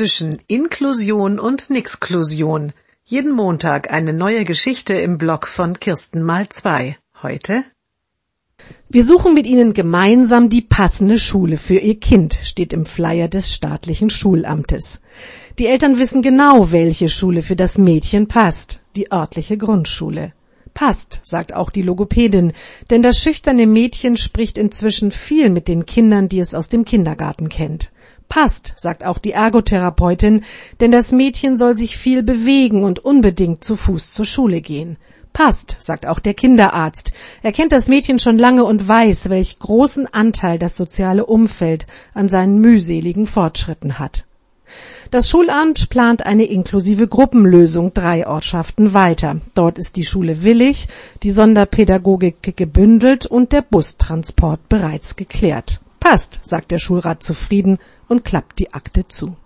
zwischen Inklusion und Nixklusion. Jeden Montag eine neue Geschichte im Blog von Kirsten mal zwei. Heute? Wir suchen mit Ihnen gemeinsam die passende Schule für Ihr Kind, steht im Flyer des staatlichen Schulamtes. Die Eltern wissen genau, welche Schule für das Mädchen passt, die örtliche Grundschule. Passt, sagt auch die Logopädin, denn das schüchterne Mädchen spricht inzwischen viel mit den Kindern, die es aus dem Kindergarten kennt. Passt, sagt auch die Ergotherapeutin, denn das Mädchen soll sich viel bewegen und unbedingt zu Fuß zur Schule gehen. Passt, sagt auch der Kinderarzt. Er kennt das Mädchen schon lange und weiß, welch großen Anteil das soziale Umfeld an seinen mühseligen Fortschritten hat. Das Schulamt plant eine inklusive Gruppenlösung drei Ortschaften weiter. Dort ist die Schule willig, die Sonderpädagogik gebündelt und der Bustransport bereits geklärt. Passt, sagt der Schulrat zufrieden und klappt die Akte zu.